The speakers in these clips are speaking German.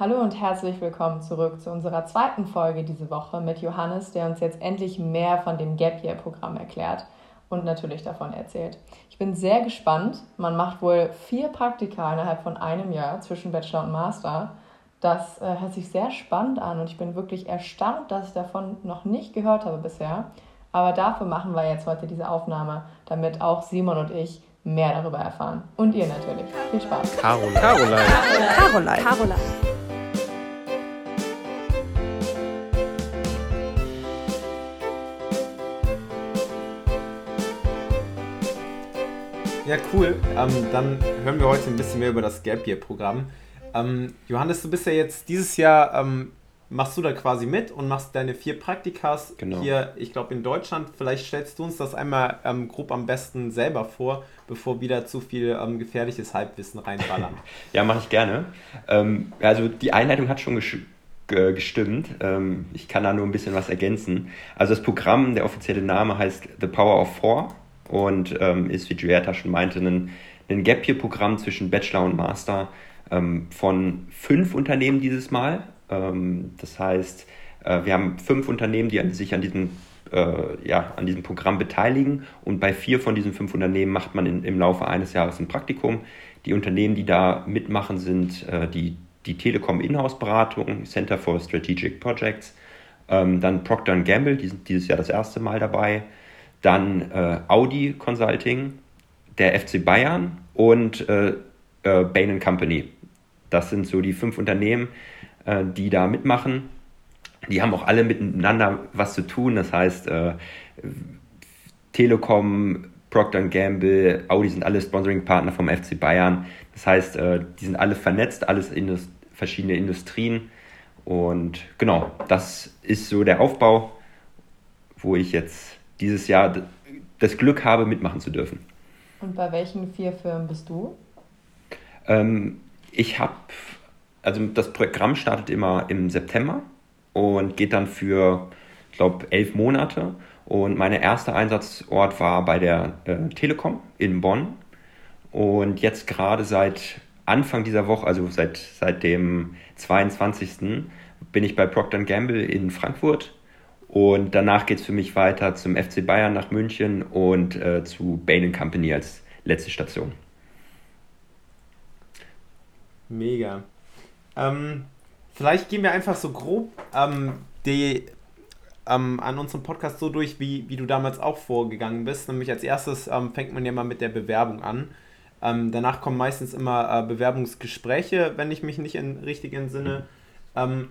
Hallo und herzlich willkommen zurück zu unserer zweiten Folge diese Woche mit Johannes, der uns jetzt endlich mehr von dem Gap Year Programm erklärt und natürlich davon erzählt. Ich bin sehr gespannt. Man macht wohl vier Praktika innerhalb von einem Jahr zwischen Bachelor und Master. Das äh, hört sich sehr spannend an und ich bin wirklich erstaunt, dass ich davon noch nicht gehört habe bisher. Aber dafür machen wir jetzt heute diese Aufnahme, damit auch Simon und ich mehr darüber erfahren. Und ihr natürlich. Viel Spaß. Caroline. Caroline. Caroline. Caroline. Ja, cool. Ähm, dann hören wir heute ein bisschen mehr über das Gap Year Programm. Ähm, Johannes, du bist ja jetzt dieses Jahr, ähm, machst du da quasi mit und machst deine vier Praktikas genau. hier, ich glaube, in Deutschland. Vielleicht stellst du uns das einmal ähm, grob am besten selber vor, bevor wieder zu viel ähm, gefährliches Halbwissen reinballern. ja, mache ich gerne. Ähm, also die Einleitung hat schon gesch gestimmt. ich kann da nur ein bisschen was ergänzen. Also das Programm, der offizielle Name heißt The Power of Four und ähm, ist, wie Giulietta schon meinte, ein, ein Gap Year-Programm zwischen Bachelor und Master ähm, von fünf Unternehmen dieses Mal. Ähm, das heißt, äh, wir haben fünf Unternehmen, die sich an diesem, äh, ja, an diesem Programm beteiligen und bei vier von diesen fünf Unternehmen macht man in, im Laufe eines Jahres ein Praktikum. Die Unternehmen, die da mitmachen, sind äh, die, die Telekom Inhouse-Beratung, Center for Strategic Projects, ähm, dann Procter Gamble, die sind dieses Jahr das erste Mal dabei, dann äh, Audi Consulting, der FC Bayern und äh, äh, Bain Company. Das sind so die fünf Unternehmen, äh, die da mitmachen. Die haben auch alle miteinander was zu tun. Das heißt, äh, Telekom, Procter Gamble, Audi sind alle Sponsoring-Partner vom FC Bayern. Das heißt, äh, die sind alle vernetzt, alles in verschiedene Industrien. Und genau, das ist so der Aufbau, wo ich jetzt dieses Jahr das Glück habe, mitmachen zu dürfen. Und bei welchen vier Firmen bist du? Ähm, ich habe, also das Programm startet immer im September und geht dann für, ich glaube, elf Monate. Und mein erster Einsatzort war bei der äh, Telekom in Bonn. Und jetzt gerade seit Anfang dieser Woche, also seit, seit dem 22. bin ich bei Procter Gamble in Frankfurt und danach geht es für mich weiter zum FC Bayern nach München und äh, zu Bain Company als letzte Station. Mega. Ähm, vielleicht gehen wir einfach so grob ähm, die, ähm, an unserem Podcast so durch, wie, wie du damals auch vorgegangen bist. Nämlich als erstes ähm, fängt man ja mal mit der Bewerbung an. Ähm, danach kommen meistens immer äh, Bewerbungsgespräche, wenn ich mich nicht in, richtig entsinne. Ähm,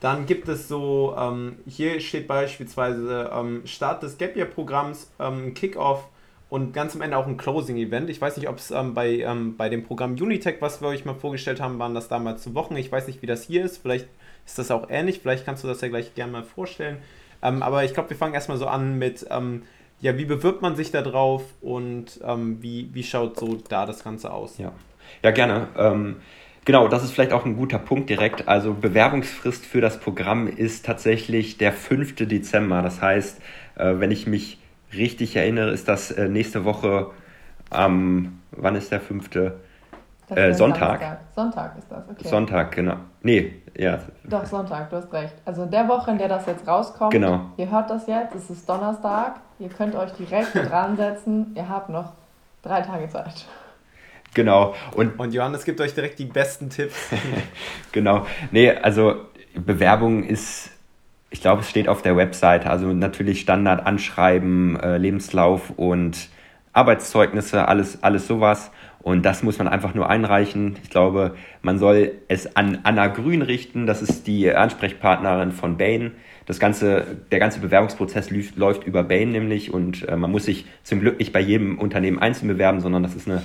dann gibt es so, ähm, hier steht beispielsweise ähm, Start des Gap Year Programms, ähm, Kickoff und ganz am Ende auch ein Closing Event. Ich weiß nicht, ob es ähm, bei, ähm, bei dem Programm Unitech, was wir euch mal vorgestellt haben, waren das damals zu Wochen. Ich weiß nicht, wie das hier ist. Vielleicht ist das auch ähnlich. Vielleicht kannst du das ja gleich gerne mal vorstellen. Ähm, aber ich glaube, wir fangen erstmal so an mit, ja, wie bewirbt man sich da drauf und wie, wie schaut so da das Ganze aus? Ja, ja gerne. Genau, das ist vielleicht auch ein guter Punkt direkt. Also Bewerbungsfrist für das Programm ist tatsächlich der 5. Dezember. Das heißt, äh, wenn ich mich richtig erinnere, ist das äh, nächste Woche am, wann ist der 5.? Äh, Sonntag. Samstag. Sonntag ist das, okay. Sonntag, genau. Nee, ja. Doch, Sonntag, du hast recht. Also in der Woche, in der das jetzt rauskommt, genau. ihr hört das jetzt, es ist Donnerstag, ihr könnt euch direkt dran setzen, ihr habt noch drei Tage Zeit. Genau. Und, und Johannes gibt euch direkt die besten Tipps. genau. Nee, also Bewerbung ist, ich glaube, es steht auf der Webseite. Also natürlich Standard, Anschreiben, äh, Lebenslauf und Arbeitszeugnisse, alles, alles sowas. Und das muss man einfach nur einreichen. Ich glaube, man soll es an Anna Grün richten. Das ist die Ansprechpartnerin von Bain. Das ganze, der ganze Bewerbungsprozess läuft über Bain nämlich und äh, man muss sich zum Glück nicht bei jedem Unternehmen einzeln bewerben, sondern das ist eine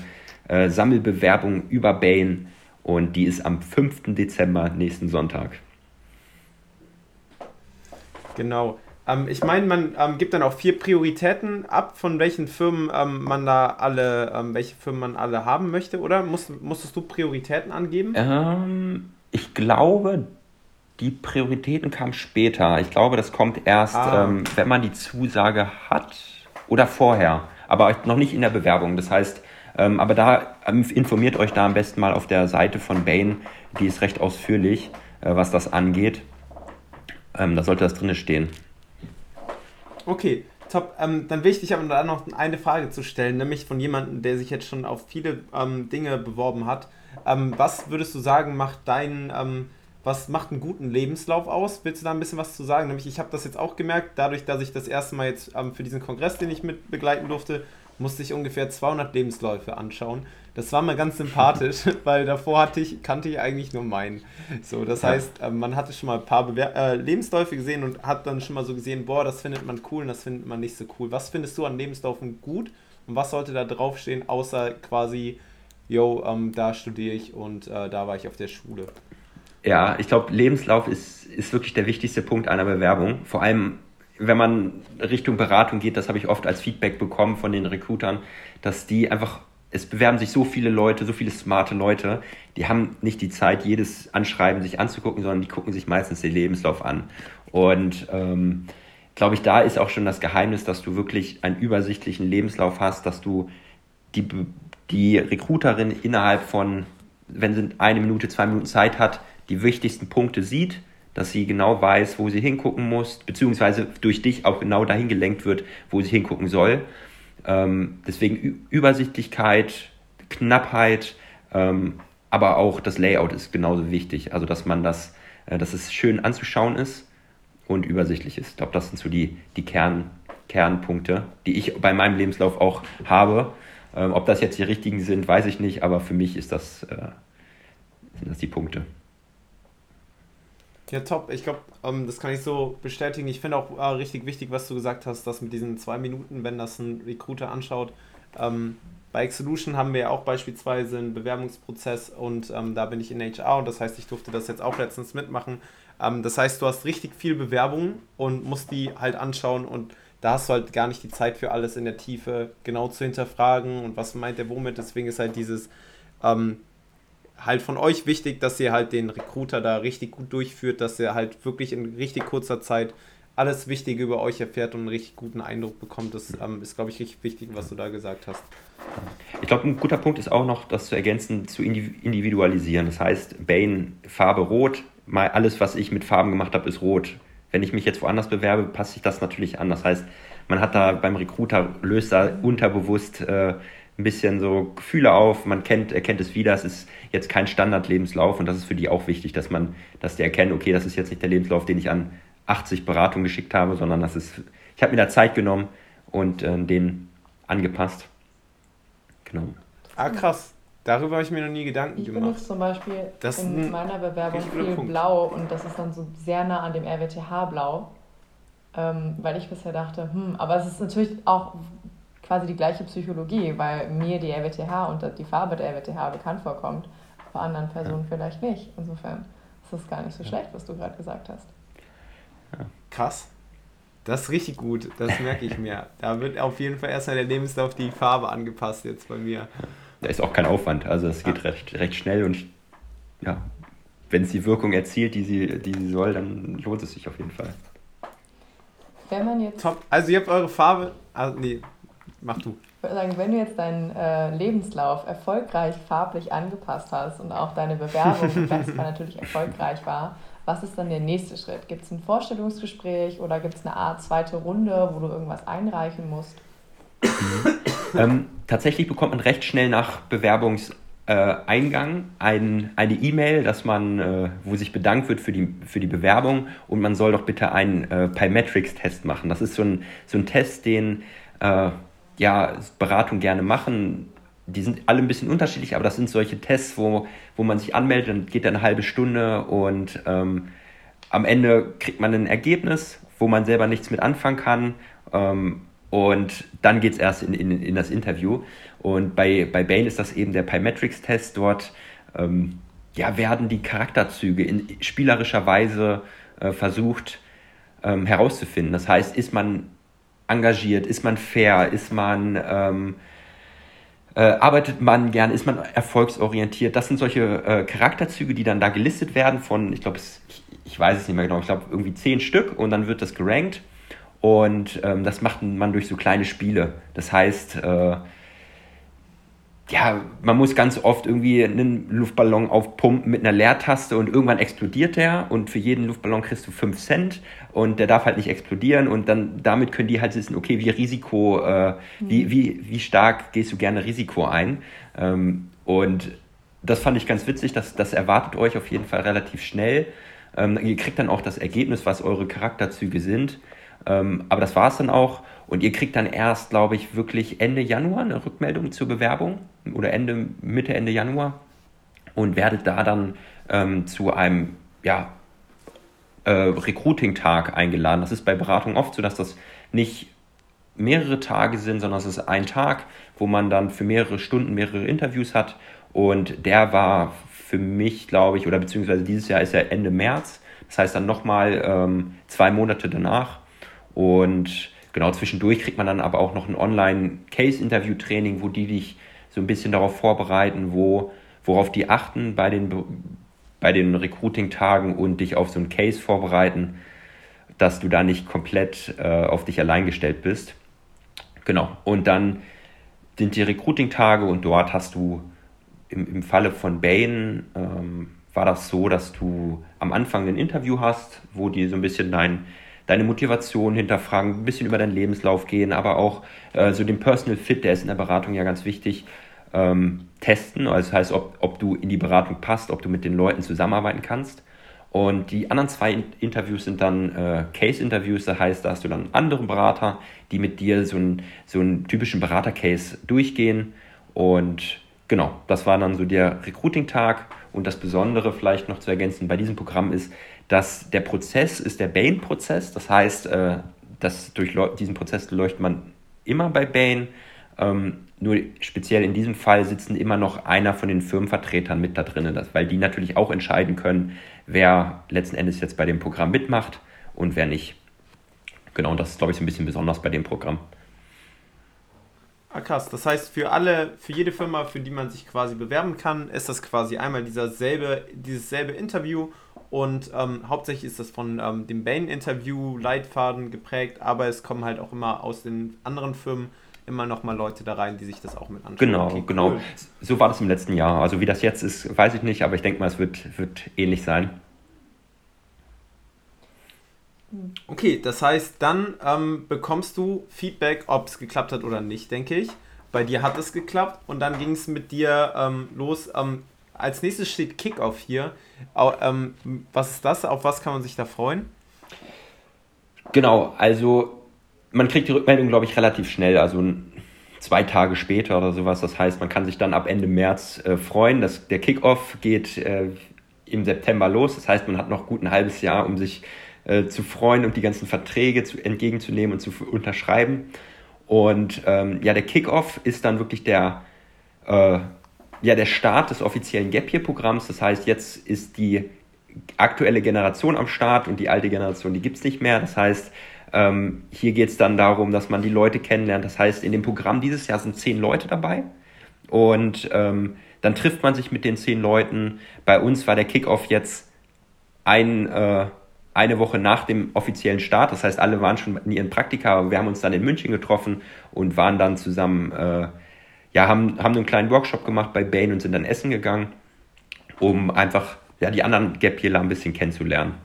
äh, Sammelbewerbung über Bain und die ist am 5. Dezember nächsten Sonntag. Genau. Ähm, ich meine, man ähm, gibt dann auch vier Prioritäten ab, von welchen Firmen ähm, man da alle, ähm, welche Firmen man alle haben möchte, oder? Muss, musstest du Prioritäten angeben? Ähm, ich glaube, die Prioritäten kamen später. Ich glaube, das kommt erst, ah. Ähm, wenn man die Zusage hat oder vorher, aber noch nicht in der Bewerbung. Das heißt, Ähm, aber da ähm, informiert euch da am besten mal auf der Seite von Bain, die ist recht ausführlich, äh, was das angeht. Ähm, da sollte das drin stehen. Okay, top. Ähm, dann will ich dich aber da noch eine Frage zu stellen, nämlich von jemandem, der sich jetzt schon auf viele ähm, Dinge beworben hat. Ähm, was würdest du sagen, macht deinen, was macht einen guten Lebenslauf aus? Willst du da ein bisschen was zu sagen? Nämlich, ich habe das jetzt auch gemerkt, dadurch, dass ich das erste Mal jetzt ähm, für diesen Kongress, den ich mit begleiten durfte, musste ich ungefähr 200 Lebensläufe anschauen. Das war mal ganz sympathisch, weil davor hatte ich, kannte ich eigentlich nur meinen. So, das ja. heißt, ähm, man hatte schon mal ein paar Bewer äh, Lebensläufe gesehen und hat dann schon mal so gesehen, boah, das findet man cool und das findet man nicht so cool. Was findest du an Lebensläufen gut und was sollte da draufstehen, außer quasi, yo, ähm, da studiere ich und äh, da war ich auf der Schule? Ja, ich glaube, Lebenslauf ist, ist wirklich der wichtigste Punkt einer Bewerbung. Vor allem wenn man Richtung Beratung geht, das habe ich oft als Feedback bekommen von den Recruitern, dass die einfach, es bewerben sich so viele Leute, so viele smarte Leute, die haben nicht die Zeit, jedes Anschreiben sich anzugucken, sondern die gucken sich meistens den Lebenslauf an. Und ähm, glaube ich, da ist auch schon das Geheimnis, dass du wirklich einen übersichtlichen Lebenslauf hast, dass du die, die Recruiterin innerhalb von, wenn sie eine Minute, zwei Minuten Zeit hat, die wichtigsten Punkte sieht dass sie genau weiß, wo sie hingucken muss, beziehungsweise durch dich auch genau dahin gelenkt wird, wo sie hingucken soll. Ähm, deswegen Übersichtlichkeit, Knappheit, ähm, aber auch das Layout ist genauso wichtig. Also dass man das, äh, dass es schön anzuschauen ist und übersichtlich ist. Ich glaube, das sind so die, die Kern, Kernpunkte, die ich bei meinem Lebenslauf auch habe. Ähm, ob das jetzt die richtigen sind, weiß ich nicht, aber für mich ist das, äh, sind das die Punkte. Ja, top. Ich glaube, ähm, das kann ich so bestätigen. Ich finde auch äh, richtig wichtig, was du gesagt hast, dass mit diesen zwei Minuten, wenn das ein Recruiter anschaut, ähm, bei Exolution haben wir ja auch beispielsweise einen Bewerbungsprozess und ähm, da bin ich in HR und das heißt, ich durfte das jetzt auch letztens mitmachen. Ähm, das heißt, du hast richtig viel Bewerbungen und musst die halt anschauen und da hast du halt gar nicht die Zeit für alles in der Tiefe genau zu hinterfragen und was meint der womit. Deswegen ist halt dieses ähm, halt von euch wichtig, dass ihr halt den Recruiter da richtig gut durchführt, dass er halt wirklich in richtig kurzer Zeit alles Wichtige über euch erfährt und einen richtig guten Eindruck bekommt. Das ähm, ist, glaube ich, richtig wichtig, was du da gesagt hast. Ich glaube, ein guter Punkt ist auch noch, das zu ergänzen, zu individualisieren. Das heißt, Bane, Farbe rot, mal alles, was ich mit Farben gemacht habe, ist rot. Wenn ich mich jetzt woanders bewerbe, passe ich das natürlich an. Das heißt, man hat da beim Recruiter, löst da unterbewusst äh, ein bisschen so Gefühle auf, man kennt, erkennt es wieder, es ist jetzt kein Standardlebenslauf und das ist für die auch wichtig, dass man, dass die erkennen, okay, das ist jetzt nicht der Lebenslauf, den ich an 80 Beratungen geschickt habe, sondern das ist, ich habe mir da Zeit genommen und äh, den angepasst. Genau. Ah, krass. Darüber habe ich mir noch nie Gedanken ich gemacht. Ich benutze zum Beispiel das in meiner Bewerbung viel Punkt. Blau und das ist dann so sehr nah an dem RWTH-Blau, ähm, weil ich bisher dachte, hm, aber es ist natürlich auch quasi die gleiche Psychologie, weil mir die RWTH und die Farbe der RWTH bekannt vorkommt, bei anderen Personen ja. vielleicht nicht. Insofern ist das gar nicht so schlecht, was du gerade gesagt hast. Ja. Krass. Das ist richtig gut, das merke ich mir. Da wird auf jeden Fall erstmal der Lebenslauf die Farbe angepasst jetzt bei mir. Da ist auch kein Aufwand, also es geht ja. recht, recht schnell und ja, wenn es die Wirkung erzielt, die sie, die sie soll, dann lohnt es sich auf jeden Fall. Wenn man jetzt. Top. Also ihr habt eure Farbe. Also nee, Mach du. Ich würde sagen, wenn du jetzt deinen äh, Lebenslauf erfolgreich farblich angepasst hast und auch deine Bewerbung im Fall natürlich erfolgreich war, was ist dann der nächste Schritt? Gibt es ein Vorstellungsgespräch oder gibt es eine Art zweite Runde, wo du irgendwas einreichen musst? ähm, tatsächlich bekommt man recht schnell nach Bewerbungseingang ein, eine E-Mail, dass man, äh, wo sich bedankt wird für die, für die Bewerbung und man soll doch bitte einen äh, Pymetrics-Test machen. Das ist so ein, so ein Test, den äh, ja, Beratung gerne machen. Die sind alle ein bisschen unterschiedlich, aber das sind solche Tests, wo, wo man sich anmeldet, dann geht er eine halbe Stunde und ähm, am Ende kriegt man ein Ergebnis, wo man selber nichts mit anfangen kann. Ähm, und dann geht es erst in, in, in das Interview. Und bei, bei Bane ist das eben der Pymetrics-Test. Dort ähm, ja, werden die Charakterzüge in spielerischer Weise äh, versucht ähm, herauszufinden. Das heißt, ist man engagiert? Ist man fair? Ist man, ähm, äh, arbeitet man gern? Ist man erfolgsorientiert? Das sind solche äh, Charakterzüge, die dann da gelistet werden von, ich glaube, ich, weiß es nicht mehr genau, ich glaube irgendwie zehn Stück und dann wird das gerankt und ähm, das macht man durch so kleine Spiele. Das heißt, äh, ja, man muss ganz oft irgendwie einen Luftballon aufpumpen mit einer Leertaste und irgendwann explodiert der und für jeden Luftballon kriegst du 5 Cent und der darf halt nicht explodieren und dann damit können die halt wissen, okay, wie Risiko, äh, mhm. wie, wie, wie stark gehst du gerne Risiko ein ähm, und das fand ich ganz witzig, dass das erwartet euch auf jeden Fall relativ schnell. Ähm, ihr kriegt dann auch das Ergebnis, was eure Charakterzüge sind. Ähm, aber das war es dann auch. Und ihr kriegt dann erst, glaube ich, wirklich Ende Januar eine Rückmeldung zur Bewerbung oder Ende, Mitte, Ende Januar und werdet da dann ähm, zu einem ja, äh, Recruiting-Tag eingeladen. Das ist bei Beratung oft so, dass das nicht mehrere Tage sind, sondern es ist ein Tag, wo man dann für mehrere Stunden mehrere Interviews hat. Und der war für mich, glaube ich, oder beziehungsweise dieses Jahr ist ja Ende März. Das heißt dann nochmal ähm, zwei Monate danach. Und Genau, zwischendurch kriegt man dann aber auch noch ein Online-Case-Interview-Training, wo die dich so ein bisschen darauf vorbereiten, wo, worauf die achten bei den, bei den Recruiting-Tagen und dich auf so ein Case vorbereiten, dass du da nicht komplett äh, auf dich allein gestellt bist. Genau, und dann sind die Recruiting-Tage und dort hast du im, im Falle von Bain ähm, war das so, dass du am Anfang ein Interview hast, wo die so ein bisschen dein deine Motivation hinterfragen, ein bisschen über deinen Lebenslauf gehen, aber auch äh, so den Personal Fit, der ist in der Beratung ja ganz wichtig, ähm, testen. Also das heißt, ob, ob du in die Beratung passt, ob du mit den Leuten zusammenarbeiten kannst. Und die anderen zwei Interviews sind dann äh, Case-Interviews, das heißt, da hast du dann andere Berater, die mit dir so, ein, so einen typischen Berater-Case durchgehen. Und genau, das war dann so der Recruiting-Tag. Und das Besondere vielleicht noch zu ergänzen bei diesem Programm ist, dass der Prozess ist der Bain-Prozess. Das heißt, äh, dass durch diesen Prozess läuft man immer bei Bain. Ähm, nur speziell in diesem Fall sitzen immer noch einer von den Firmenvertretern mit da drin, weil die natürlich auch entscheiden können, wer letzten Endes jetzt bei dem Programm mitmacht und wer nicht. Genau, und das ist, glaube ich, so ein bisschen besonders bei dem Programm. Ah, krass. Das heißt, für alle, für jede Firma, für die man sich quasi bewerben kann, ist das quasi einmal dieser selbe, dieses selbe Interview und ähm, hauptsächlich ist das von ähm, dem Bain-Interview Leitfaden geprägt, aber es kommen halt auch immer aus den anderen Firmen immer noch mal Leute da rein, die sich das auch mit anschauen. Genau, okay, genau. Cool. So war das im letzten Jahr. Also wie das jetzt ist, weiß ich nicht, aber ich denke mal, es wird, wird ähnlich sein. Okay, das heißt, dann ähm, bekommst du Feedback, ob es geklappt hat oder nicht, denke ich. Bei dir hat es geklappt und dann ging es mit dir ähm, los. Ähm, als nächstes steht Kickoff hier. Ähm, was ist das? Auf was kann man sich da freuen? Genau, also man kriegt die Rückmeldung, glaube ich, relativ schnell, also zwei Tage später oder sowas. Das heißt, man kann sich dann ab Ende März äh, freuen. Das, der Kickoff geht äh, im September los. Das heißt, man hat noch gut ein halbes Jahr, um sich äh, zu freuen und die ganzen Verträge zu, entgegenzunehmen und zu unterschreiben. Und ähm, ja, der Kickoff ist dann wirklich der äh, ja der Start des offiziellen Gap Year Programms. Das heißt, jetzt ist die aktuelle Generation am Start und die alte Generation, die gibt es nicht mehr. Das heißt, ähm, hier geht es dann darum, dass man die Leute kennenlernt. Das heißt, in dem Programm dieses Jahr sind zehn Leute dabei und ähm, dann trifft man sich mit den zehn Leuten. Bei uns war der Kickoff jetzt ein, äh, eine Woche nach dem offiziellen Start. Das heißt, alle waren schon in ihren Praktika, aber wir haben uns dann in München getroffen und waren dann zusammen äh, ja, haben, haben einen kleinen Workshop gemacht bei Bain und sind dann essen gegangen, um einfach ja, die anderen Gap Yearler ein bisschen kennenzulernen.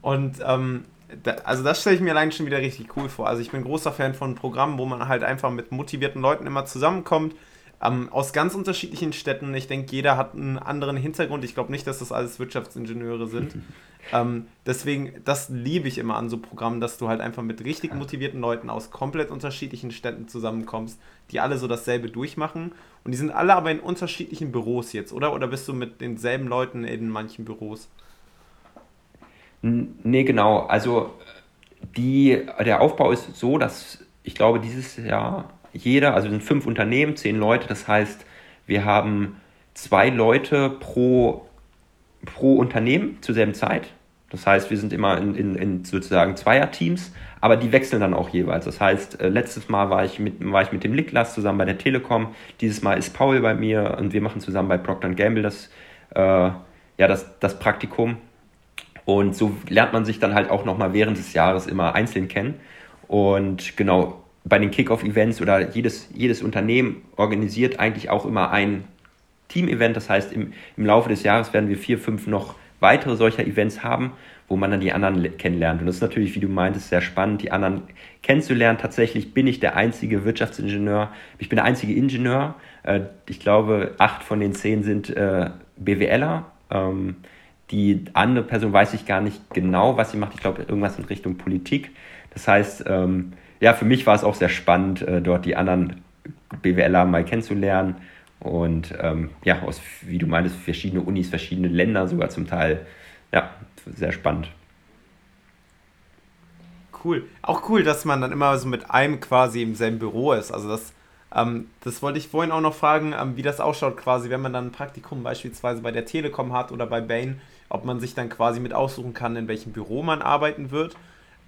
Und ähm, da, also das stelle ich mir allein schon wieder richtig cool vor. Also ich bin großer Fan von Programmen, wo man halt einfach mit motivierten Leuten immer zusammenkommt, ähm, aus ganz unterschiedlichen Städten. Ich denke, jeder hat einen anderen Hintergrund. Ich glaube nicht, dass das alles Wirtschaftsingenieure sind. ähm, deswegen, das liebe ich immer an so Programmen, dass du halt einfach mit richtig motivierten Leuten aus komplett unterschiedlichen Städten zusammenkommst, die alle so dasselbe durchmachen. Und die sind alle aber in unterschiedlichen Büros jetzt, oder? Oder bist du mit denselben Leuten in manchen Büros? Nee, genau. Also die, der Aufbau ist so, dass ich glaube, dieses Jahr jeder, also sind fünf Unternehmen, zehn Leute, das heißt, wir haben zwei Leute pro, pro Unternehmen zur selben Zeit. Das heißt, wir sind immer in, in, in sozusagen Zweierteams, aber die wechseln dann auch jeweils. Das heißt, äh, letztes Mal war ich mit, war ich mit dem Niklas zusammen bei der Telekom, dieses Mal ist Paul bei mir und wir machen zusammen bei Procter Gamble das, äh, ja, das, das Praktikum. Und so lernt man sich dann halt auch nochmal während des Jahres immer einzeln kennen. Und genau, bei den Kickoff-Events oder jedes, jedes Unternehmen organisiert eigentlich auch immer ein Team-Event. Das heißt, im, im Laufe des Jahres werden wir vier, fünf noch weitere solcher Events haben, wo man dann die anderen kennenlernt. Und das ist natürlich, wie du meintest, sehr spannend, die anderen kennenzulernen. Tatsächlich bin ich der einzige Wirtschaftsingenieur, ich bin der einzige Ingenieur. Äh, ich glaube, acht von den zehn sind äh, BWLer. Ähm, die andere Person weiß ich gar nicht genau, was sie macht. Ich glaube, irgendwas in Richtung Politik. Das heißt, ähm, ja, für mich war es auch sehr spannend, äh, dort die anderen BWLer mal kennenzulernen und ähm, ja, aus, wie du meinst, verschiedene Unis, verschiedene Länder sogar zum Teil. Ja, sehr spannend. Cool. Auch cool, dass man dann immer so mit einem quasi im selben Büro ist. Also das, ähm, das wollte ich vorhin auch noch fragen, ähm, wie das ausschaut quasi, wenn man dann ein Praktikum beispielsweise bei der Telekom hat oder bei Bain, ob man sich dann quasi mit aussuchen kann, in welchem Büro man arbeiten wird.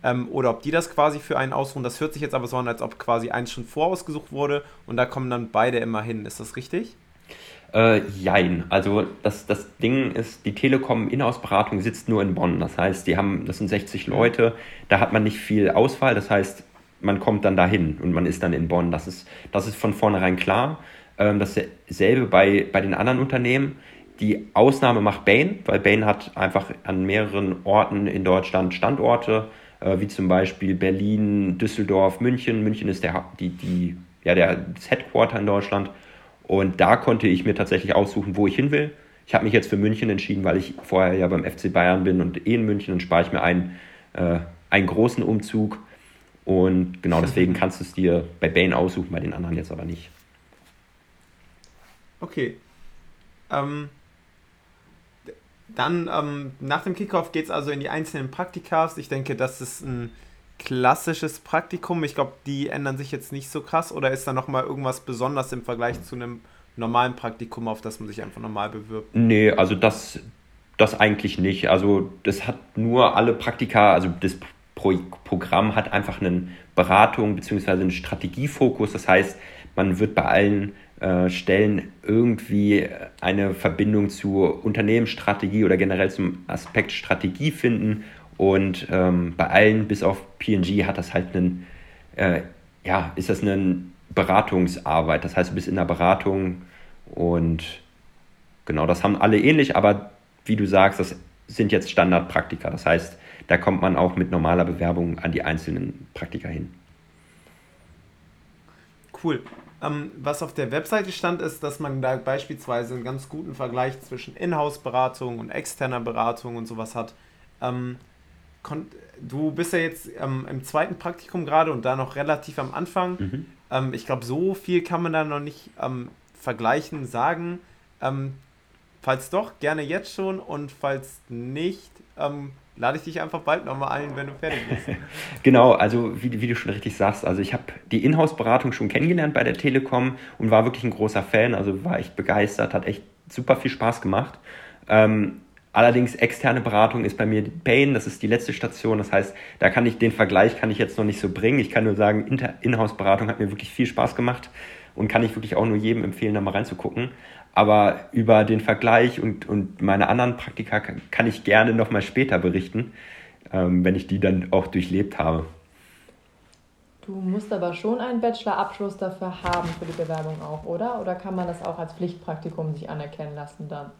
Ähm, oder ob die das quasi für einen ausruhen. Das hört sich jetzt aber so an, als ob quasi eins schon vorausgesucht wurde und da kommen dann beide immer hin. Ist das richtig? Äh, jein. Also das, das Ding ist, die Telekom Inhouse-Beratung sitzt nur in Bonn. Das heißt, die haben, das sind 60 Leute, da hat man nicht viel Auswahl. Das heißt, man kommt dann dahin und man ist dann in Bonn. Das ist, das ist von vornherein klar. Ähm, dasselbe bei, bei den anderen Unternehmen. Die Ausnahme macht Bain, weil Bain hat einfach an mehreren Orten in Deutschland Standorte äh, wie zum Beispiel Berlin, Düsseldorf, München. München ist der, die, die, ja, der, das Headquarter in Deutschland. Und da konnte ich mir tatsächlich aussuchen, wo ich hin will. Ich habe mich jetzt für München entschieden, weil ich vorher ja beim FC Bayern bin und eh in München. Dann spare ich mir einen, äh, einen großen Umzug. Und genau deswegen kannst du es dir bei Bain aussuchen, bei den anderen jetzt aber nicht. Okay. Ähm, dann ähm, nach dem Kickoff geht es also in die einzelnen Praktikas. Ich denke, das ist ein klassisches Praktikum. Ich glaube, die ändern sich jetzt nicht so krass. Oder ist da nochmal irgendwas besonders im Vergleich zu einem normalen Praktikum, auf das man sich einfach normal bewirbt? Nee, also das, das eigentlich nicht. Also das hat nur alle Praktika, also das Pro Programm hat einfach einen Beratung bzw. einen Strategiefokus. Das heißt, man wird bei allen Stellen irgendwie eine Verbindung zur Unternehmensstrategie oder generell zum Aspekt Strategie finden. Und ähm, bei allen, bis auf PNG, hat das halt einen, äh, ja, ist das eine Beratungsarbeit. Das heißt, du bist in der Beratung und genau, das haben alle ähnlich, aber wie du sagst, das sind jetzt Standardpraktika. Das heißt, da kommt man auch mit normaler Bewerbung an die einzelnen Praktika hin. Cool. Ähm, was auf der Webseite stand, ist, dass man da beispielsweise einen ganz guten Vergleich zwischen Inhouse-Beratung und externer Beratung und sowas hat. Ähm, du bist ja jetzt ähm, im zweiten Praktikum gerade und da noch relativ am Anfang. Mhm. Ähm, ich glaube, so viel kann man da noch nicht ähm, vergleichen, sagen. Ähm, falls doch, gerne jetzt schon und falls nicht, lade ich dich einfach bald nochmal ein, wenn du fertig bist. genau, also wie, wie, du schon richtig sagst, also ich habe die Inhouse-Beratung schon kennengelernt bei der Telekom und war wirklich ein großer Fan, also war echt begeistert, hat echt super viel Spaß gemacht. Ähm, allerdings externe Beratung ist bei mir Pain, das ist die letzte Station, das heißt, da kann ich den Vergleich kann ich jetzt noch nicht so bringen. Ich kann nur sagen, Inhouse-Beratung hat mir wirklich viel Spaß gemacht und kann ich wirklich auch nur jedem empfehlen, da mal reinzugucken. Aber über den Vergleich und, und meine anderen Praktika kann, kann ich gerne nochmal später berichten, ähm, wenn ich die dann auch durchlebt habe. Du musst aber schon einen Bachelorabschluss dafür haben für die Bewerbung auch, oder? Oder kann man das auch als Pflichtpraktikum sich anerkennen lassen dann?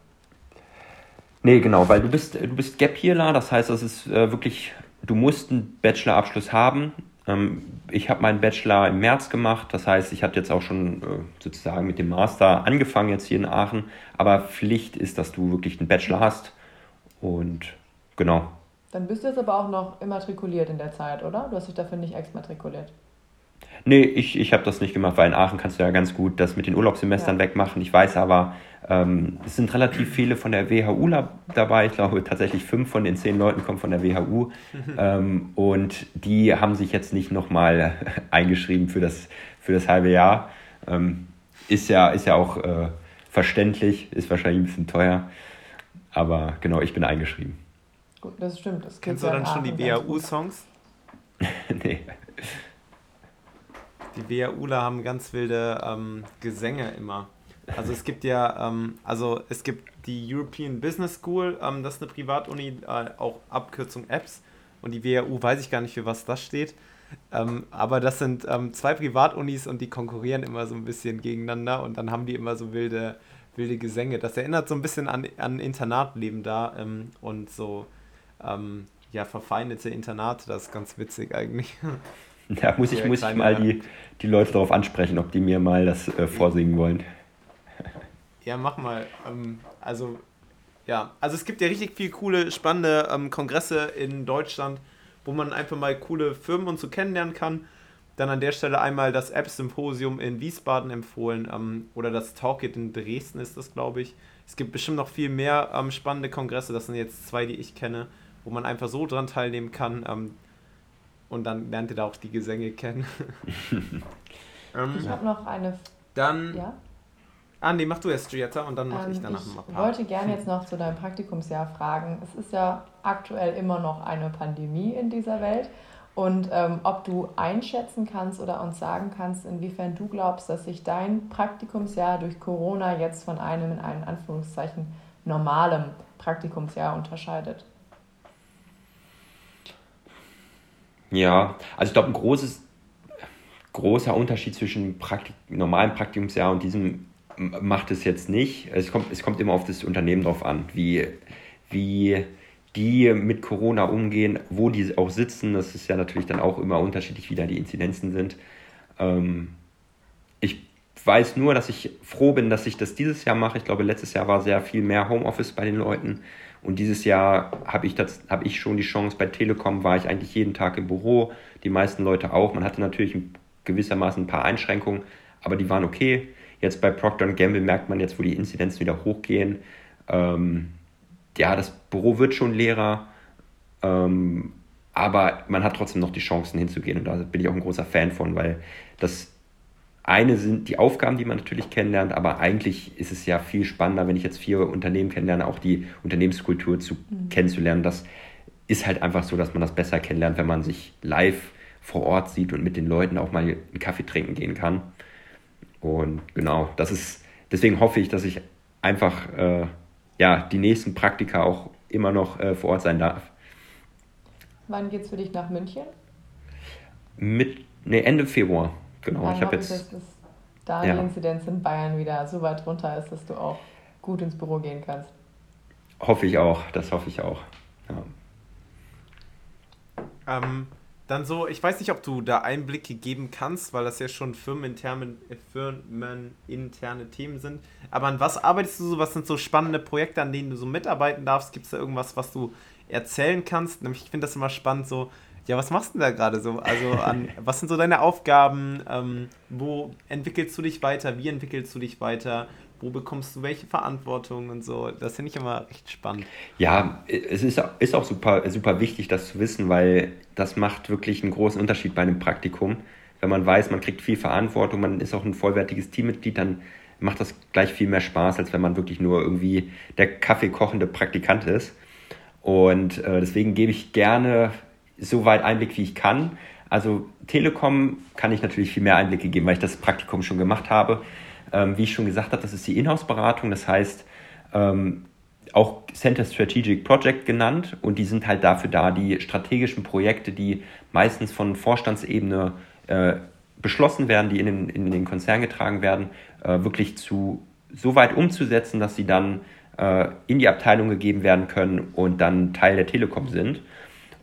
Nee, genau, weil du bist, du bist Gap Yearler, das heißt, das ist äh, wirklich, du musst einen Bachelorabschluss haben. Ähm, ich habe meinen Bachelor im März gemacht, das heißt, ich habe jetzt auch schon äh, sozusagen mit dem Master angefangen jetzt hier in Aachen, aber Pflicht ist, dass du wirklich einen Bachelor hast und genau. Dann bist du jetzt aber auch noch immatrikuliert in der Zeit, oder? Du hast dich dafür nicht exmatrikuliert. Nee, ich, ich habe das nicht gemacht, weil in Aachen kannst du ja ganz gut das mit den Urlaubssemestern ja. wegmachen. Ich weiß aber, ähm, es sind relativ viele von der WHU dabei. Ich glaube, tatsächlich fünf von den zehn Leuten kommen von der WHU. ähm, und die haben sich jetzt nicht nochmal eingeschrieben für das, für das halbe Jahr. Ähm, ist, ja, ist ja auch äh, verständlich, ist wahrscheinlich ein bisschen teuer. Aber genau, ich bin eingeschrieben. Gut, das stimmt. Das Kennst du dann schon die WHU-Songs? nee. Die WHUler haben ganz wilde ähm, Gesänge immer. Also es gibt ja, ähm, also es gibt die European Business School, ähm, das ist eine Privatuni, äh, auch Abkürzung Apps. Und die WHU weiß ich gar nicht, für was das steht. Ähm, aber das sind ähm, zwei Privatunis und die konkurrieren immer so ein bisschen gegeneinander und dann haben die immer so wilde, wilde Gesänge. Das erinnert so ein bisschen an, an Internatleben da ähm, und so ähm, ja, verfeindete Internate, das ist ganz witzig eigentlich. Da muss ich, muss ich mal die, die Leute darauf ansprechen, ob die mir mal das äh, vorsingen wollen. Ja, mach mal. Ähm, also, ja, also es gibt ja richtig viele coole, spannende ähm, Kongresse in Deutschland, wo man einfach mal coole Firmen und so kennenlernen kann. Dann an der Stelle einmal das App-Symposium in Wiesbaden empfohlen ähm, oder das Talkit in Dresden ist das, glaube ich. Es gibt bestimmt noch viel mehr ähm, spannende Kongresse, das sind jetzt zwei, die ich kenne, wo man einfach so dran teilnehmen kann. Ähm, und dann lernt ihr da auch die Gesänge kennen. Ähm, ich habe noch eine. Dann. Ja? Ah, nee, mach du erst Gietta und dann mache ähm, ich danach mal Ich wollte gerne jetzt noch zu deinem Praktikumsjahr fragen. Es ist ja aktuell immer noch eine Pandemie in dieser Welt. Und ähm, ob du einschätzen kannst oder uns sagen kannst, inwiefern du glaubst, dass sich dein Praktikumsjahr durch Corona jetzt von einem in einen Anführungszeichen normalem Praktikumsjahr unterscheidet. Ja, also ich glaube, ein großes, großer Unterschied zwischen Praktik normalen Praktikumsjahr und diesem macht es jetzt nicht. Es kommt, es kommt immer auf das Unternehmen drauf an, wie, wie die mit Corona umgehen, wo die auch sitzen. Das ist ja natürlich dann auch immer unterschiedlich, wie da die Inzidenzen sind. Ähm, ich weiß nur, dass ich froh bin, dass ich das dieses Jahr mache. Ich glaube, letztes Jahr war sehr viel mehr Homeoffice bei den Leuten. Und dieses Jahr habe ich, hab ich schon die Chance, bei Telekom war ich eigentlich jeden Tag im Büro, die meisten Leute auch. Man hatte natürlich gewissermaßen ein paar Einschränkungen, aber die waren okay. Jetzt bei Procter Gamble merkt man jetzt, wo die Inzidenzen wieder hochgehen, ähm, ja, das Büro wird schon leerer, ähm, aber man hat trotzdem noch die Chancen hinzugehen und da bin ich auch ein großer Fan von, weil das eine sind die Aufgaben, die man natürlich kennenlernt, aber eigentlich ist es ja viel spannender, wenn ich jetzt vier Unternehmen kennenlerne, auch die Unternehmenskultur zu, mhm. kennenzulernen. Das ist halt einfach so, dass man das besser kennenlernt, wenn man sich live vor Ort sieht und mit den Leuten auch mal einen Kaffee trinken gehen kann. Und genau, das ist, deswegen hoffe ich, dass ich einfach äh, ja, die nächsten Praktika auch immer noch äh, vor Ort sein darf. Wann geht es für dich nach München? Mit, nee, Ende Februar. Genau, Dann ich habe jetzt. Dass da die Inzidenz in Bayern wieder so weit runter ist, dass du auch gut ins Büro gehen kannst. Hoffe ich auch, das hoffe ich auch. Ja. Ähm, dann so, ich weiß nicht, ob du da Einblicke geben kannst, weil das ja schon firmeninterne, firmeninterne Themen sind. Aber an was arbeitest du so? Was sind so spannende Projekte, an denen du so mitarbeiten darfst? Gibt es da irgendwas, was du erzählen kannst? Nämlich, ich finde das immer spannend, so ja, was machst du denn da gerade so? Also, an, was sind so deine Aufgaben? Ähm, wo entwickelst du dich weiter? Wie entwickelst du dich weiter? Wo bekommst du welche Verantwortung und so? Das finde ich immer echt spannend. Ja, es ist, ist auch super, super wichtig, das zu wissen, weil das macht wirklich einen großen Unterschied bei einem Praktikum. Wenn man weiß, man kriegt viel Verantwortung, man ist auch ein vollwertiges Teammitglied, dann macht das gleich viel mehr Spaß, als wenn man wirklich nur irgendwie der kaffeekochende Praktikant ist. Und äh, deswegen gebe ich gerne so weit Einblick, wie ich kann. Also Telekom kann ich natürlich viel mehr Einblicke geben, weil ich das Praktikum schon gemacht habe. Ähm, wie ich schon gesagt habe, das ist die Inhouse-Beratung, das heißt ähm, auch Center Strategic Project genannt und die sind halt dafür da, die strategischen Projekte, die meistens von Vorstandsebene äh, beschlossen werden, die in den, in den Konzern getragen werden, äh, wirklich zu so weit umzusetzen, dass sie dann äh, in die Abteilung gegeben werden können und dann Teil der Telekom sind.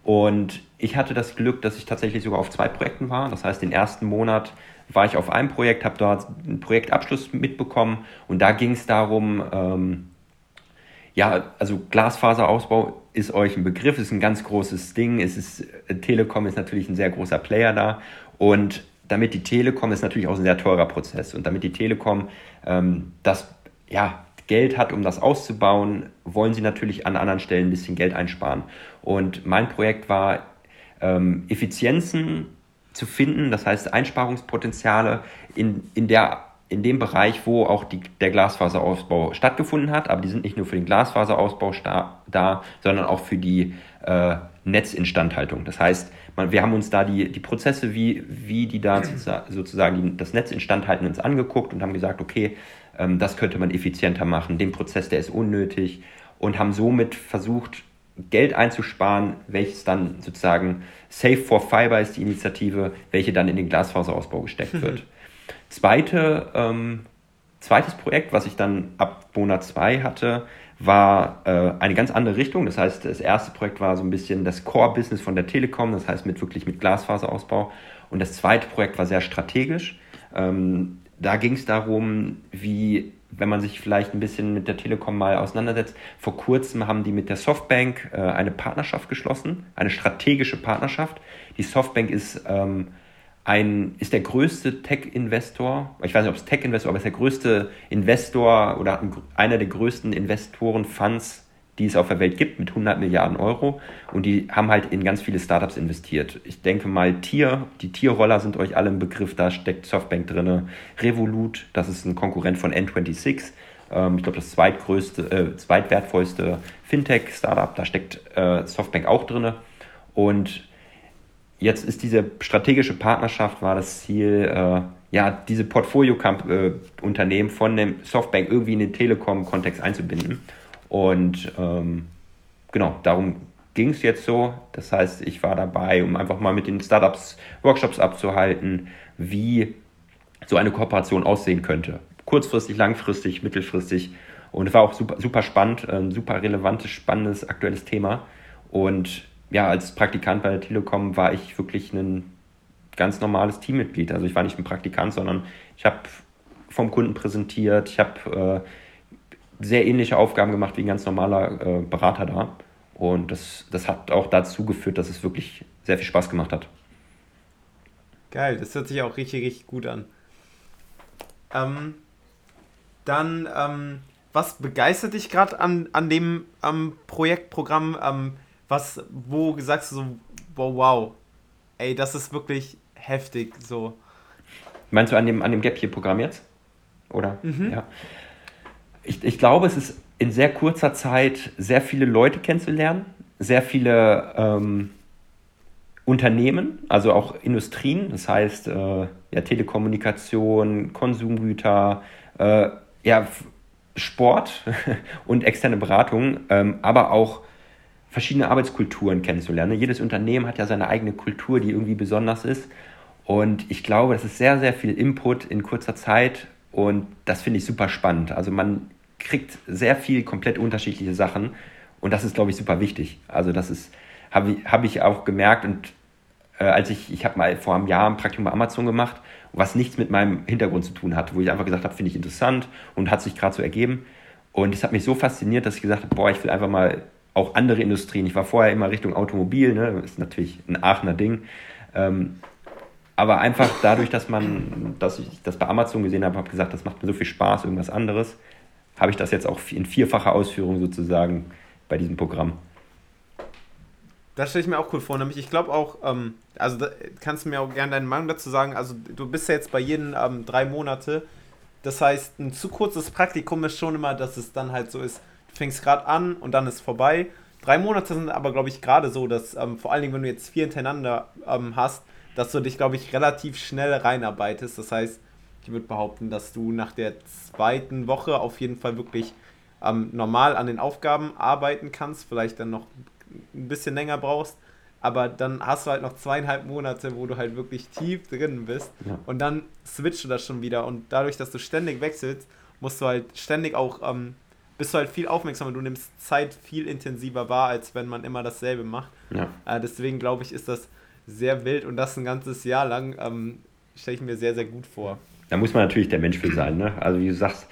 Und ich hatte das Glück, dass ich tatsächlich sogar auf zwei Projekten war. Das heißt, den ersten Monat war ich auf einem Projekt, habe dort einen Projektabschluss mitbekommen und da ging es darum, ähm, ja, also Glasfaserausbau ist euch ein Begriff, ist ein ganz großes Ding. Es ist, Telekom ist natürlich ein sehr großer Player da und damit die Telekom ist natürlich auch ein sehr teurer Prozess und damit die Telekom ähm, das ja, Geld hat, um das auszubauen, wollen sie natürlich an anderen Stellen ein bisschen Geld einsparen. Und mein Projekt war, ähm, Effizienzen zu finden, das heißt Einsparungspotenziale in, in, der, in dem Bereich, wo auch die, der Glasfaserausbau stattgefunden hat. Aber die sind nicht nur für den Glasfaserausbau da, sondern auch für die äh, Netzinstandhaltung. Das heißt, man, wir haben uns da die, die Prozesse, wie, wie die da sozusagen das Netz instand halten, uns angeguckt und haben gesagt, okay, ähm, das könnte man effizienter machen, den Prozess, der ist unnötig und haben somit versucht, Geld einzusparen, welches dann sozusagen Safe for Fiber ist die Initiative, welche dann in den Glasfaserausbau gesteckt wird. Zweite, ähm, zweites Projekt, was ich dann ab Monat 2 hatte, war äh, eine ganz andere Richtung. Das heißt, das erste Projekt war so ein bisschen das Core-Business von der Telekom, das heißt mit wirklich mit Glasfaserausbau. Und das zweite Projekt war sehr strategisch. Ähm, da ging es darum, wie, wenn man sich vielleicht ein bisschen mit der Telekom mal auseinandersetzt, vor kurzem haben die mit der Softbank äh, eine Partnerschaft geschlossen, eine strategische Partnerschaft. Die Softbank ist ähm, ein, ist der größte Tech-Investor, ich weiß nicht, ob es Tech-Investor, aber ist der größte Investor oder einer der größten Investoren-Funds, die es auf der Welt gibt, mit 100 Milliarden Euro. Und die haben halt in ganz viele Startups investiert. Ich denke mal, Tier, die Tierroller sind euch alle im Begriff, da steckt Softbank drin. Revolut, das ist ein Konkurrent von N26. Ähm, ich glaube, das zweitgrößte, äh, zweitwertvollste Fintech-Startup, da steckt äh, Softbank auch drin. Und jetzt ist diese strategische Partnerschaft, war das Ziel, äh, ja, diese Portfolio-Unternehmen äh, von dem Softbank irgendwie in den Telekom-Kontext einzubinden. Und ähm, genau, darum ging es jetzt so. Das heißt, ich war dabei, um einfach mal mit den Startups Workshops abzuhalten, wie so eine Kooperation aussehen könnte. Kurzfristig, langfristig, mittelfristig. Und es war auch super, super spannend, ein super relevantes, spannendes, aktuelles Thema. Und ja, als Praktikant bei der Telekom war ich wirklich ein ganz normales Teammitglied. Also ich war nicht ein Praktikant, sondern ich habe vom Kunden präsentiert, ich habe äh, sehr ähnliche Aufgaben gemacht wie ein ganz normaler äh, Berater da. Und das, das hat auch dazu geführt, dass es wirklich sehr viel Spaß gemacht hat. Geil, das hört sich auch richtig, richtig gut an. Ähm, dann, ähm, was begeistert dich gerade an, an dem ähm, Projektprogramm? Ähm, was, wo sagst du so, wow, wow, ey, das ist wirklich heftig, so. Meinst du an dem, an dem Gap Year-Programm jetzt? Oder? Mhm. Ja. Ich, ich glaube, es ist in sehr kurzer Zeit sehr viele Leute kennenzulernen, sehr viele ähm, Unternehmen, also auch Industrien, das heißt äh, ja, Telekommunikation, Konsumgüter, äh, ja, Sport und externe Beratung, ähm, aber auch verschiedene Arbeitskulturen kennenzulernen. Jedes Unternehmen hat ja seine eigene Kultur, die irgendwie besonders ist. Und ich glaube, das ist sehr, sehr viel Input in kurzer Zeit und das finde ich super spannend. Also man kriegt sehr viel komplett unterschiedliche Sachen und das ist, glaube ich, super wichtig. Also das ist, habe ich, hab ich auch gemerkt und äh, als ich, ich habe mal vor einem Jahr ein Praktikum bei Amazon gemacht, was nichts mit meinem Hintergrund zu tun hat, wo ich einfach gesagt habe, finde ich interessant und hat sich gerade so ergeben. Und es hat mich so fasziniert, dass ich gesagt habe, boah, ich will einfach mal auch andere Industrien. Ich war vorher immer Richtung Automobil, ne? ist natürlich ein Aachener Ding. Ähm, aber einfach dadurch, dass man, dass ich das bei Amazon gesehen habe, habe gesagt, das macht mir so viel Spaß, irgendwas anderes, habe ich das jetzt auch in vierfacher Ausführung sozusagen bei diesem Programm. Das stelle ich mir auch cool vor. Nämlich, ich glaube auch, ähm, also da kannst du mir auch gerne deine Meinung dazu sagen. Also, du bist ja jetzt bei jedem ähm, drei Monate. Das heißt, ein zu kurzes Praktikum ist schon immer, dass es dann halt so ist, fängst gerade an und dann ist vorbei. Drei Monate sind aber, glaube ich, gerade so, dass ähm, vor allen Dingen, wenn du jetzt vier hintereinander ähm, hast, dass du dich, glaube ich, relativ schnell reinarbeitest. Das heißt, ich würde behaupten, dass du nach der zweiten Woche auf jeden Fall wirklich ähm, normal an den Aufgaben arbeiten kannst, vielleicht dann noch ein bisschen länger brauchst, aber dann hast du halt noch zweieinhalb Monate, wo du halt wirklich tief drin bist ja. und dann switchst du das schon wieder und dadurch, dass du ständig wechselst, musst du halt ständig auch ähm, bist du halt viel aufmerksamer, du nimmst Zeit viel intensiver wahr, als wenn man immer dasselbe macht. Ja. Äh, deswegen glaube ich, ist das sehr wild und das ein ganzes Jahr lang ähm, stelle ich mir sehr, sehr gut vor. Da muss man natürlich der Mensch für sein. Ne? Also wie du sagst,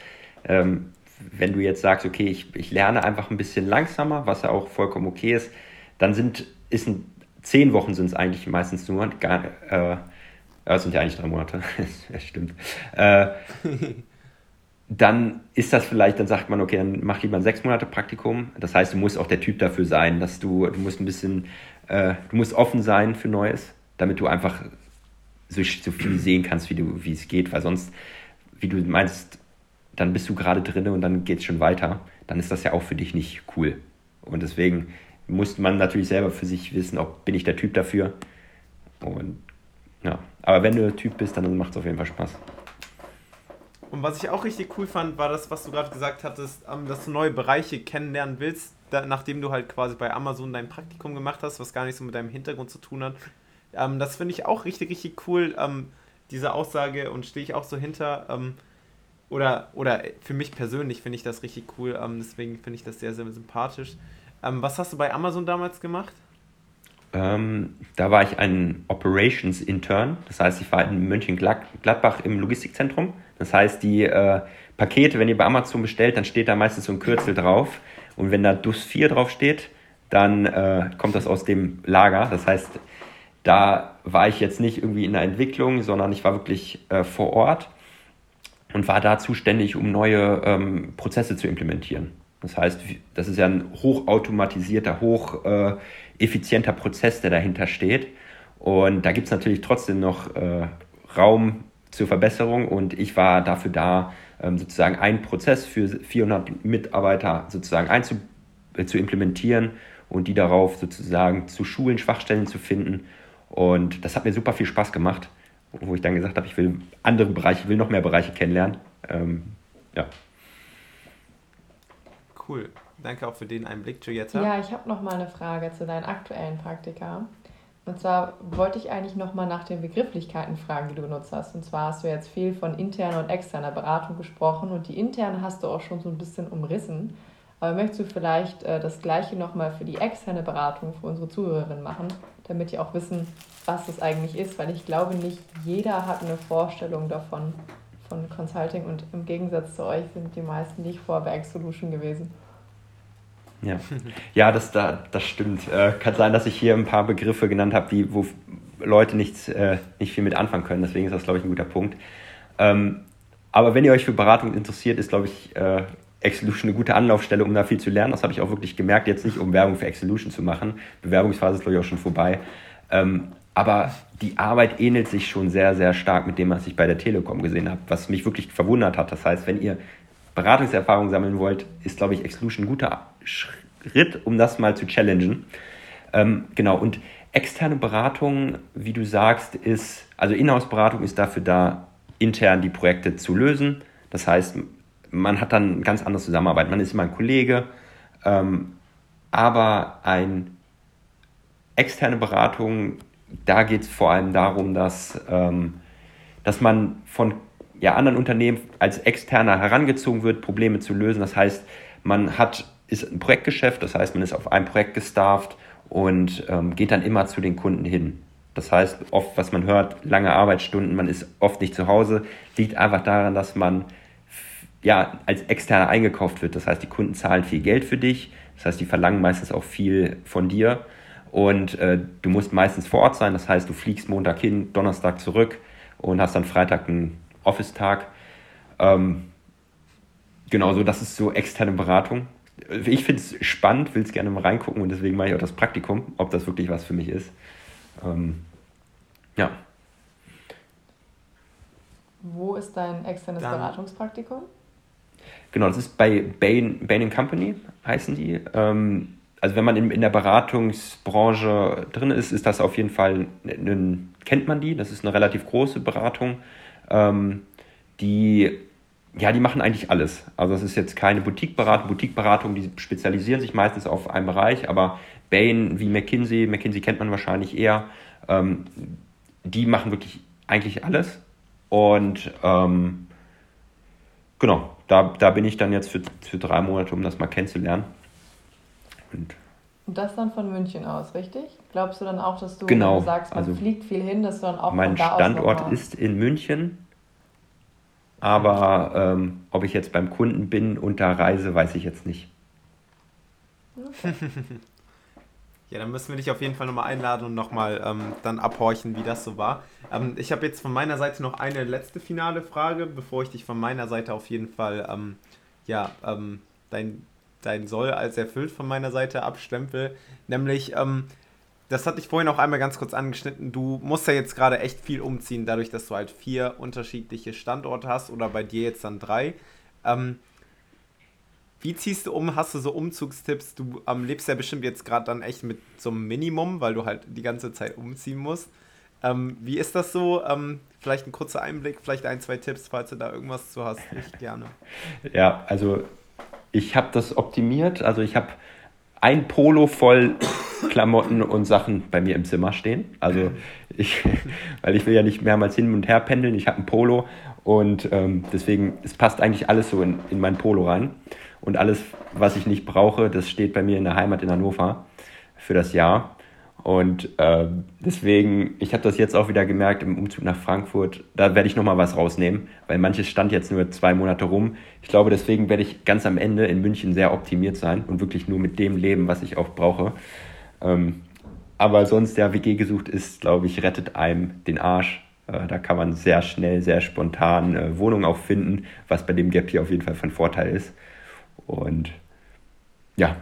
ähm, wenn du jetzt sagst, okay, ich, ich lerne einfach ein bisschen langsamer, was ja auch vollkommen okay ist, dann sind, ist ein, zehn Wochen sind es eigentlich meistens nur, gar, äh, das sind ja eigentlich drei Monate, das stimmt. Äh, dann ist das vielleicht, dann sagt man, okay, dann mach lieber ein sechs Monate Praktikum. Das heißt, du musst auch der Typ dafür sein, dass du, du musst ein bisschen, äh, du musst offen sein für Neues, damit du einfach so, so viel sehen kannst, wie, du, wie es geht, weil sonst, wie du meinst, dann bist du gerade drin und dann geht es schon weiter. Dann ist das ja auch für dich nicht cool. Und deswegen muss man natürlich selber für sich wissen, ob bin ich der Typ dafür. Und ja, aber wenn du der Typ bist, dann macht es auf jeden Fall Spaß. Und was ich auch richtig cool fand, war das, was du gerade gesagt hattest, ähm, dass du neue Bereiche kennenlernen willst. da, nachdem du halt quasi bei Amazon dein Praktikum gemacht hast, was gar nicht so mit deinem Hintergrund zu tun hat. Ähm, das finde ich auch richtig, richtig cool, ähm, diese Aussage und stehe ich auch so hinter. Ähm, oder, oder für mich persönlich finde ich das richtig cool, ähm, deswegen finde ich das sehr, sehr sympathisch. Ähm, was hast du bei Amazon damals gemacht? Ähm, da war ich ein Operations Intern, das heißt, ich war in München-Gladbach im Logistikzentrum. Das heißt, die äh, Pakete, wenn ihr bei Amazon bestellt, dann steht da meistens so ein Kürzel drauf. Und wenn da DUS 4 drauf steht, dann äh, kommt das aus dem Lager. Das heißt, da war ich jetzt nicht irgendwie in der Entwicklung, sondern ich war wirklich äh, vor Ort und war da zuständig, um neue ähm, Prozesse zu implementieren. Das heißt, das ist ja ein hochautomatisierter, hocheffizienter äh, Prozess, der dahinter steht. Und da gibt es natürlich trotzdem noch äh, Raum zur Verbesserung und ich war dafür da, ähm, sozusagen einen Prozess für 400 Mitarbeiter sozusagen einzu, äh, zu implementieren und die darauf sozusagen zu schulen, Schwachstellen zu finden. Und das hat mir super viel Spaß gemacht, wo ich dann gesagt habe, ich will andere Bereiche, ich will noch mehr Bereiche kennenlernen. Ähm, ja. Cool. Danke auch für den Einblick, Giulietta. Ja, ich habe noch mal eine Frage zu deinen aktuellen Praktika. Und zwar wollte ich eigentlich noch mal nach den Begrifflichkeiten fragen, die du benutzt hast. Und zwar hast du jetzt viel von interner und externer Beratung gesprochen und die interne hast du auch schon so ein bisschen umrissen. Aber möchtest du vielleicht äh, das Gleiche noch mal für die externe Beratung für unsere Zuhörerinnen machen, damit die auch wissen, was das eigentlich ist? Weil ich glaube, nicht jeder hat eine Vorstellung davon, von Consulting und im Gegensatz zu euch sind die meisten nicht vor Back Solution gewesen. Ja, ja das, da, das stimmt. Äh, kann sein, dass ich hier ein paar Begriffe genannt habe, wo Leute nicht, äh, nicht viel mit anfangen können. Deswegen ist das, glaube ich, ein guter Punkt. Ähm, aber wenn ihr euch für Beratung interessiert, ist, glaube ich, äh, Exelution eine gute Anlaufstelle, um da viel zu lernen. Das habe ich auch wirklich gemerkt, jetzt nicht um Werbung für Exelution zu machen. Bewerbungsphase ist, glaube ich, auch schon vorbei. Ähm, aber die Arbeit ähnelt sich schon sehr, sehr stark mit dem, was ich bei der Telekom gesehen habe, was mich wirklich verwundert hat. Das heißt, wenn ihr Beratungserfahrung sammeln wollt, ist, glaube ich, Exclusion ein guter Schritt, um das mal zu challengen. Ähm, genau, und externe Beratung, wie du sagst, ist, also Inhouse-Beratung ist dafür da, intern die Projekte zu lösen. Das heißt, man hat dann ganz andere Zusammenarbeit. Man ist immer ein Kollege, ähm, aber eine externe Beratung da geht es vor allem darum, dass, ähm, dass man von ja, anderen Unternehmen als Externer herangezogen wird, Probleme zu lösen. Das heißt, man hat, ist ein Projektgeschäft, das heißt, man ist auf ein Projekt gestafft und ähm, geht dann immer zu den Kunden hin. Das heißt, oft, was man hört, lange Arbeitsstunden, man ist oft nicht zu Hause, liegt einfach daran, dass man ja, als Externer eingekauft wird. Das heißt, die Kunden zahlen viel Geld für dich, das heißt, die verlangen meistens auch viel von dir und äh, du musst meistens vor Ort sein, das heißt, du fliegst Montag hin, Donnerstag zurück und hast dann Freitag einen Office-Tag. Ähm, genau, so das ist so externe Beratung. Ich finde es spannend, will es gerne mal reingucken und deswegen mache ich auch das Praktikum, ob das wirklich was für mich ist. Ähm, ja. Wo ist dein externes dann. Beratungspraktikum? Genau, das ist bei Bain, Bain Company, heißen die. Ähm, also wenn man in, in der Beratungsbranche drin ist, ist das auf jeden Fall, ein, kennt man die, das ist eine relativ große Beratung, ähm, die, ja, die machen eigentlich alles. Also das ist jetzt keine Boutique-Beratung, Boutique-Beratung, die spezialisieren sich meistens auf einen Bereich, aber Bain wie McKinsey, McKinsey kennt man wahrscheinlich eher, ähm, die machen wirklich eigentlich alles und ähm, genau, da, da bin ich dann jetzt für, für drei Monate, um das mal kennenzulernen. Und, und das dann von München aus, richtig? Glaubst du dann auch, dass du, genau, wenn du sagst, man also fliegt viel hin, dass du dann auch Mein Standort ist in München, aber ähm, ob ich jetzt beim Kunden bin und da reise, weiß ich jetzt nicht. Ja, dann müssen wir dich auf jeden Fall nochmal einladen und nochmal ähm, dann abhorchen, wie das so war. Ähm, ich habe jetzt von meiner Seite noch eine letzte finale Frage, bevor ich dich von meiner Seite auf jeden Fall ähm, ja, ähm, dein dein Soll als erfüllt von meiner Seite abstempel. Nämlich, ähm, das hatte ich vorhin auch einmal ganz kurz angeschnitten, du musst ja jetzt gerade echt viel umziehen, dadurch, dass du halt vier unterschiedliche Standorte hast oder bei dir jetzt dann drei. Ähm, wie ziehst du um? Hast du so Umzugstipps? Du ähm, lebst ja bestimmt jetzt gerade dann echt mit so einem Minimum, weil du halt die ganze Zeit umziehen musst. Ähm, wie ist das so? Ähm, vielleicht ein kurzer Einblick, vielleicht ein, zwei Tipps, falls du da irgendwas zu hast. Ich gerne. Ja, also ich habe das optimiert. Also ich habe ein Polo voll Klamotten und Sachen bei mir im Zimmer stehen. Also ich, weil ich will ja nicht mehrmals hin und her pendeln. Ich habe ein Polo und ähm, deswegen, es passt eigentlich alles so in, in mein Polo rein. Und alles, was ich nicht brauche, das steht bei mir in der Heimat in Hannover für das Jahr. Und äh, deswegen, ich habe das jetzt auch wieder gemerkt im Umzug nach Frankfurt, da werde ich nochmal was rausnehmen, weil manches stand jetzt nur zwei Monate rum. Ich glaube, deswegen werde ich ganz am Ende in München sehr optimiert sein und wirklich nur mit dem leben, was ich auch brauche. Ähm, aber sonst, ja, WG gesucht ist, glaube ich, rettet einem den Arsch. Äh, da kann man sehr schnell, sehr spontan äh, Wohnungen auch finden, was bei dem Gap hier auf jeden Fall von Vorteil ist. Und ja,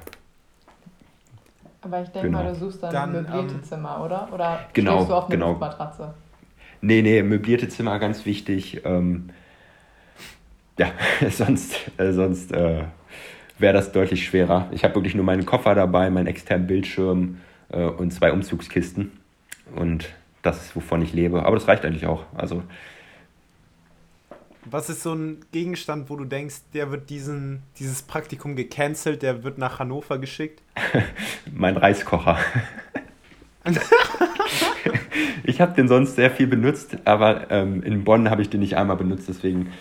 aber ich denke genau. mal, du suchst dann, dann möblierte ähm, Zimmer, oder? Oder genau, stehst du auf eine genau. Luftmatratze? Nee, nee, möblierte Zimmer ganz wichtig. Ähm, ja, sonst, äh, sonst äh, wäre das deutlich schwerer. Ich habe wirklich nur meinen Koffer dabei, meinen externen Bildschirm äh, und zwei Umzugskisten. Und das ist, wovon ich lebe. Aber das reicht eigentlich auch. Also was ist so ein Gegenstand, wo du denkst, der wird diesen, dieses Praktikum gecancelt, der wird nach Hannover geschickt? mein Reiskocher. ich habe den sonst sehr viel benutzt, aber ähm, in Bonn habe ich den nicht einmal benutzt, deswegen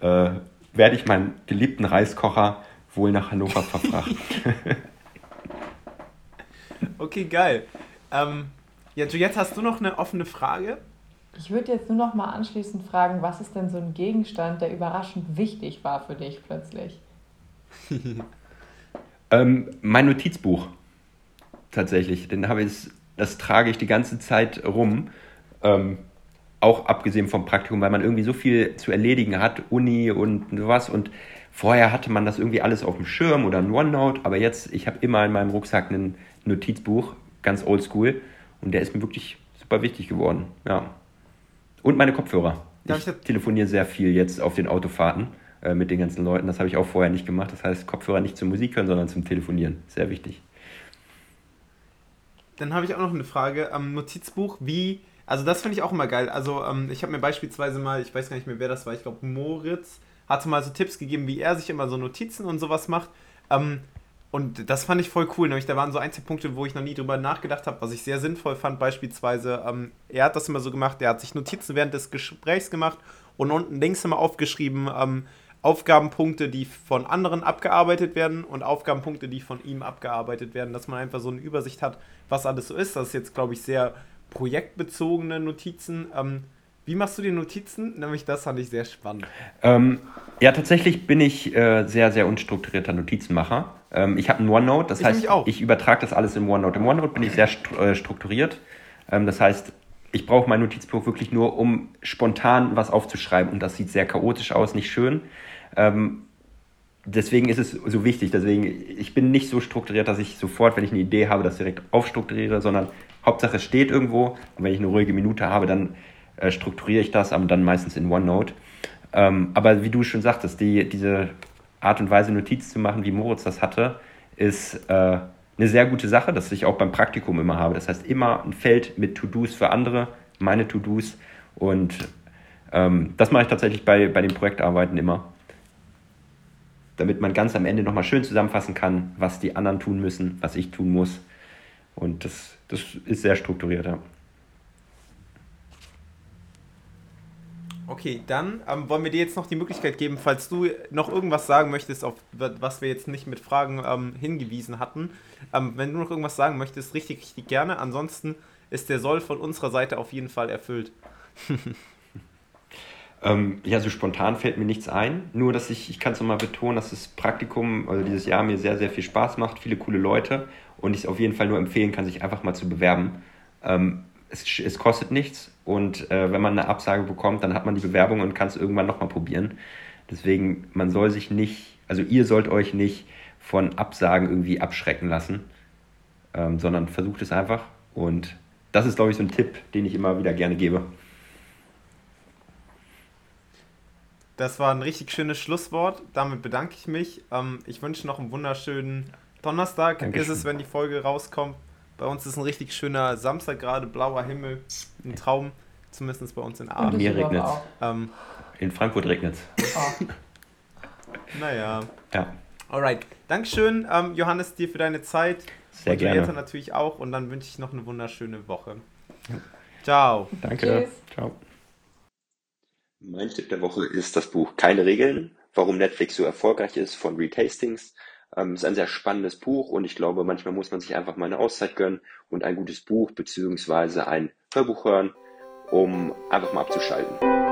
äh, werde ich meinen geliebten Reiskocher wohl nach Hannover verfrachten. okay, geil. Ähm, ja, jetzt hast du noch eine offene Frage. Ich würde jetzt nur noch mal anschließend fragen, was ist denn so ein Gegenstand, der überraschend wichtig war für dich plötzlich? ähm, mein Notizbuch. Tatsächlich. Den habe ich, das trage ich die ganze Zeit rum. Ähm, auch abgesehen vom Praktikum, weil man irgendwie so viel zu erledigen hat, Uni und sowas. Und vorher hatte man das irgendwie alles auf dem Schirm oder ein OneNote, aber jetzt, ich habe immer in meinem Rucksack ein Notizbuch, ganz oldschool. Und der ist mir wirklich super wichtig geworden. Ja. Und meine Kopfhörer. Ich, ich telefoniere sehr viel jetzt auf den Autofahrten äh, mit den ganzen Leuten. Das habe ich auch vorher nicht gemacht. Das heißt, Kopfhörer nicht zum Musik hören, sondern zum Telefonieren. Sehr wichtig. Dann habe ich auch noch eine Frage am Notizbuch. Wie, also das finde ich auch immer geil. Also ähm, ich habe mir beispielsweise mal, ich weiß gar nicht mehr, wer das war, ich glaube Moritz, hatte mal so Tipps gegeben, wie er sich immer so Notizen und sowas macht. Ähm, und das fand ich voll cool. Nämlich, da waren so Einzelpunkte, wo ich noch nie drüber nachgedacht habe, was ich sehr sinnvoll fand. Beispielsweise, ähm, er hat das immer so gemacht, er hat sich Notizen während des Gesprächs gemacht und unten links immer aufgeschrieben, ähm, Aufgabenpunkte, die von anderen abgearbeitet werden und Aufgabenpunkte, die von ihm abgearbeitet werden, dass man einfach so eine Übersicht hat, was alles so ist. Das ist jetzt, glaube ich, sehr projektbezogene Notizen. Ähm, wie machst du die Notizen? Nämlich das fand ich sehr spannend. Ähm, ja, tatsächlich bin ich äh, sehr, sehr unstrukturierter Notizenmacher. Ähm, ich habe ein OneNote, das ich heißt, ich übertrage das alles in OneNote. Im OneNote bin ich sehr äh, strukturiert. Ähm, das heißt, ich brauche mein Notizbuch wirklich nur, um spontan was aufzuschreiben. Und das sieht sehr chaotisch aus, nicht schön. Ähm, deswegen ist es so wichtig. Deswegen, ich bin nicht so strukturiert, dass ich sofort, wenn ich eine Idee habe, das direkt aufstrukturiere, sondern Hauptsache es steht irgendwo. Und wenn ich eine ruhige Minute habe, dann äh, strukturiere ich das, aber dann meistens in OneNote. Ähm, aber wie du schon sagtest, die, diese Art und Weise, Notiz zu machen, wie Moritz das hatte, ist äh, eine sehr gute Sache, das ich auch beim Praktikum immer habe. Das heißt, immer ein Feld mit To-Dos für andere, meine To-Dos. Und ähm, das mache ich tatsächlich bei, bei den Projektarbeiten immer. Damit man ganz am Ende nochmal schön zusammenfassen kann, was die anderen tun müssen, was ich tun muss. Und das, das ist sehr strukturiert. Ja. Okay, dann ähm, wollen wir dir jetzt noch die Möglichkeit geben, falls du noch irgendwas sagen möchtest, auf was wir jetzt nicht mit Fragen ähm, hingewiesen hatten. Ähm, wenn du noch irgendwas sagen möchtest, richtig, richtig gerne. Ansonsten ist der Soll von unserer Seite auf jeden Fall erfüllt. Ähm, ja, so spontan fällt mir nichts ein. Nur, dass ich, ich kann es nochmal betonen, dass das Praktikum, also dieses Jahr mir sehr, sehr viel Spaß macht, viele coole Leute und ich es auf jeden Fall nur empfehlen kann, sich einfach mal zu bewerben. Ähm, es, es kostet nichts und äh, wenn man eine Absage bekommt, dann hat man die Bewerbung und kann es irgendwann nochmal probieren. Deswegen, man soll sich nicht, also ihr sollt euch nicht von Absagen irgendwie abschrecken lassen, ähm, sondern versucht es einfach. Und das ist, glaube ich, so ein Tipp, den ich immer wieder gerne gebe. Das war ein richtig schönes Schlusswort. Damit bedanke ich mich. Ähm, ich wünsche noch einen wunderschönen Donnerstag. Dankeschön. Ist es, wenn die Folge rauskommt. Bei uns ist ein richtig schöner Samstag gerade, blauer Himmel, ein Traum, zumindest bei uns in Aachen. Mir regnet es. Ähm, in Frankfurt regnet es. Oh. naja. Ja. Alright, Dankeschön, ähm, Johannes, dir für deine Zeit. Sehr und gerne. Eltern natürlich auch. Und dann wünsche ich noch eine wunderschöne Woche. Ciao. Danke. Tschüss. Ciao. Mein Tipp der Woche ist das Buch Keine Regeln, warum Netflix so erfolgreich ist von Reed Hastings. Ähm, ist ein sehr spannendes Buch und ich glaube, manchmal muss man sich einfach mal eine Auszeit gönnen und ein gutes Buch beziehungsweise ein Hörbuch hören, um einfach mal abzuschalten.